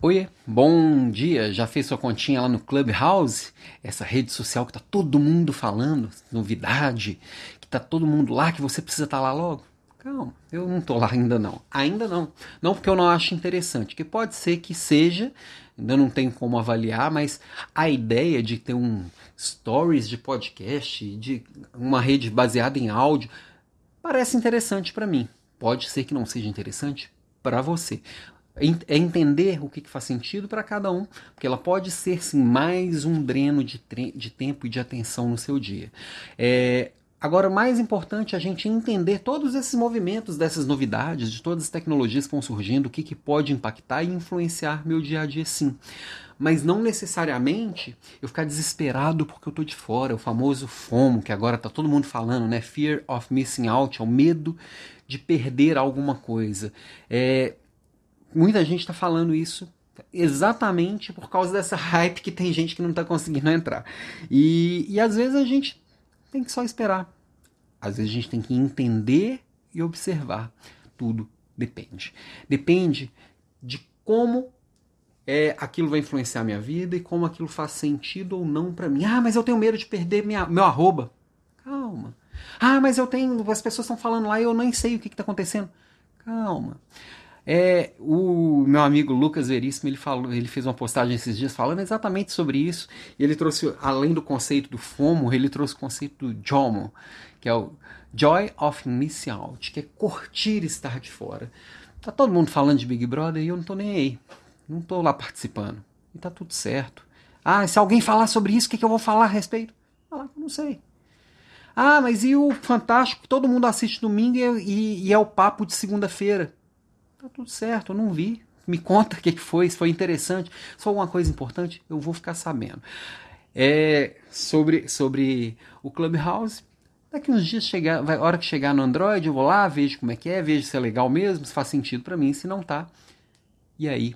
Oi, bom dia. Já fez sua continha lá no Clubhouse? Essa rede social que tá todo mundo falando, novidade, que tá todo mundo lá, que você precisa estar tá lá logo? Calma, eu não tô lá ainda não. Ainda não. Não porque eu não acho interessante, que pode ser que seja, ainda não tenho como avaliar, mas a ideia de ter um stories de podcast, de uma rede baseada em áudio, parece interessante para mim. Pode ser que não seja interessante para você é entender o que, que faz sentido para cada um, porque ela pode ser sim mais um dreno de, de tempo e de atenção no seu dia. É, Agora, mais importante é a gente entender todos esses movimentos, dessas novidades, de todas as tecnologias que vão surgindo, o que, que pode impactar e influenciar meu dia a dia, sim. Mas não necessariamente eu ficar desesperado porque eu estou de fora, o famoso FOMO, que agora está todo mundo falando, né? Fear of Missing Out, é o medo de perder alguma coisa. É, muita gente está falando isso exatamente por causa dessa hype que tem gente que não está conseguindo entrar. E, e às vezes a gente tem que só esperar. Às vezes a gente tem que entender e observar. Tudo depende. Depende de como é, aquilo vai influenciar a minha vida e como aquilo faz sentido ou não para mim. Ah, mas eu tenho medo de perder minha, meu arroba. Calma. Ah, mas eu tenho. As pessoas estão falando lá e eu nem sei o que está acontecendo. Calma. É, o meu amigo Lucas Veríssimo, ele, falou, ele fez uma postagem esses dias falando exatamente sobre isso. E ele trouxe, além do conceito do FOMO, ele trouxe o conceito do JOMO, que é o Joy of Missing Out, que é curtir estar de fora. Tá todo mundo falando de Big Brother e eu não tô nem aí. Não tô lá participando. E tá tudo certo. Ah, se alguém falar sobre isso, o que, que eu vou falar a respeito? Falar não sei. Ah, mas e o Fantástico? Todo mundo assiste domingo e, e, e é o papo de segunda-feira. Tá tudo certo, eu não vi. Me conta o que foi, se foi interessante. Só uma coisa importante, eu vou ficar sabendo. É, sobre, sobre o Clubhouse, daqui uns dias, chegar, vai, hora que chegar no Android, eu vou lá, vejo como é que é, vejo se é legal mesmo, se faz sentido para mim, se não tá. E aí,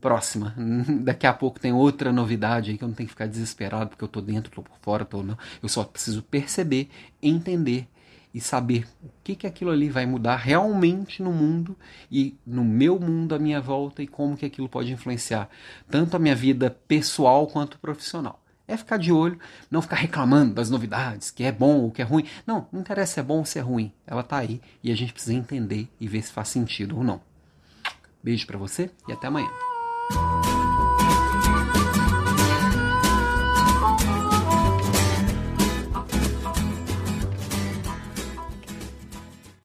próxima. Daqui a pouco tem outra novidade aí que eu não tenho que ficar desesperado porque eu tô dentro, tô por fora, tô não. Eu só preciso perceber, entender e saber o que, que aquilo ali vai mudar realmente no mundo e no meu mundo à minha volta e como que aquilo pode influenciar tanto a minha vida pessoal quanto profissional. É ficar de olho, não ficar reclamando das novidades, que é bom ou que é ruim. Não, não interessa se é bom ou se é ruim. Ela está aí e a gente precisa entender e ver se faz sentido ou não. Beijo para você e até amanhã.